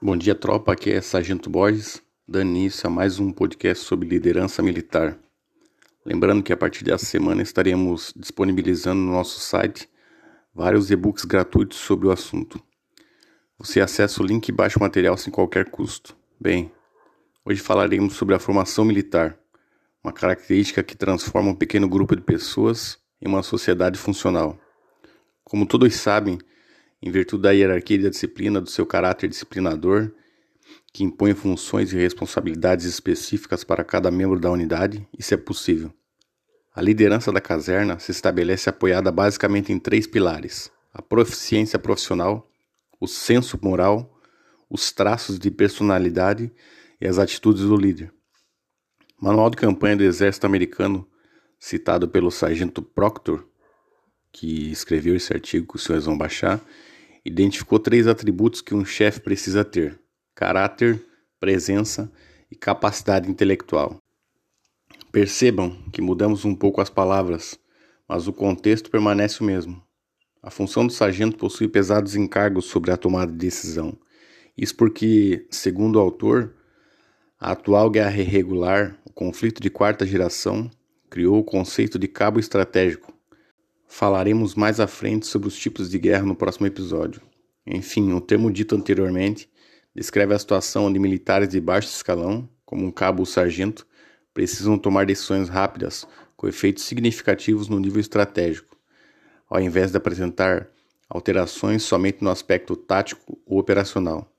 Bom dia, tropa. Aqui é Sargento Borges, dando início a mais um podcast sobre liderança militar. Lembrando que a partir dessa semana estaremos disponibilizando no nosso site vários e-books gratuitos sobre o assunto. Você acessa o link e baixa o material sem qualquer custo. Bem, hoje falaremos sobre a formação militar, uma característica que transforma um pequeno grupo de pessoas em uma sociedade funcional. Como todos sabem, em virtude da hierarquia e da disciplina do seu caráter disciplinador, que impõe funções e responsabilidades específicas para cada membro da unidade, isso é possível. A liderança da caserna se estabelece apoiada basicamente em três pilares: a proficiência profissional, o senso moral, os traços de personalidade e as atitudes do líder. Manual de campanha do Exército Americano, citado pelo sargento Proctor, que escreveu esse artigo que os senhores vão baixar, identificou três atributos que um chefe precisa ter: caráter, presença e capacidade intelectual. Percebam que mudamos um pouco as palavras, mas o contexto permanece o mesmo. A função do sargento possui pesados encargos sobre a tomada de decisão. Isso porque, segundo o autor, a atual guerra irregular, o conflito de quarta geração, criou o conceito de cabo estratégico, Falaremos mais à frente sobre os tipos de guerra no próximo episódio. Enfim, o termo dito anteriormente descreve a situação onde militares de baixo escalão, como um cabo ou sargento, precisam tomar decisões rápidas com efeitos significativos no nível estratégico, ao invés de apresentar alterações somente no aspecto tático ou operacional,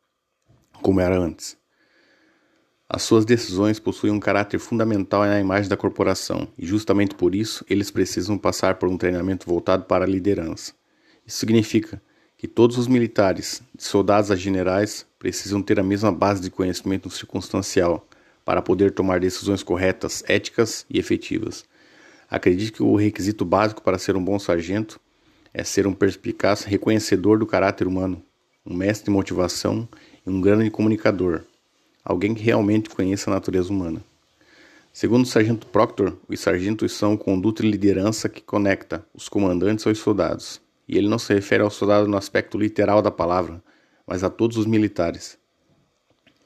como era antes. As suas decisões possuem um caráter fundamental na imagem da corporação, e justamente por isso eles precisam passar por um treinamento voltado para a liderança. Isso significa que todos os militares, de soldados a generais, precisam ter a mesma base de conhecimento circunstancial para poder tomar decisões corretas, éticas e efetivas. Acredito que o requisito básico para ser um bom sargento é ser um perspicaz reconhecedor do caráter humano, um mestre de motivação e um grande comunicador alguém que realmente conheça a natureza humana. Segundo o sargento Proctor, os sargentos são conduta e liderança que conecta os comandantes aos soldados. E ele não se refere ao soldado no aspecto literal da palavra, mas a todos os militares.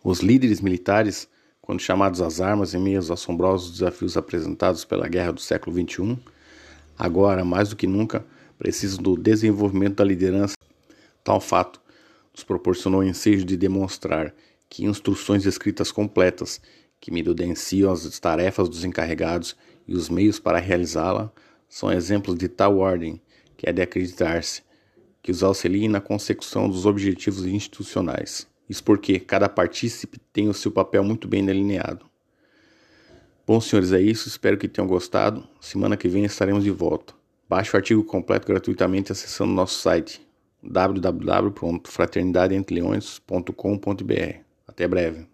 Os líderes militares, quando chamados às armas em meio aos assombrosos desafios apresentados pela guerra do século XXI, agora, mais do que nunca, precisam do desenvolvimento da liderança. Tal fato nos proporcionou o ensejo de demonstrar que instruções escritas completas, que me evidenciam as tarefas dos encarregados e os meios para realizá-la, são exemplos de tal ordem que é de acreditar-se que os auxiliem na consecução dos objetivos institucionais. Isso porque cada partícipe tem o seu papel muito bem delineado. Bom, senhores, é isso. Espero que tenham gostado. Semana que vem estaremos de volta. Baixe o artigo completo gratuitamente acessando nosso site www.fraternidadeenteleões.com.br. Até breve.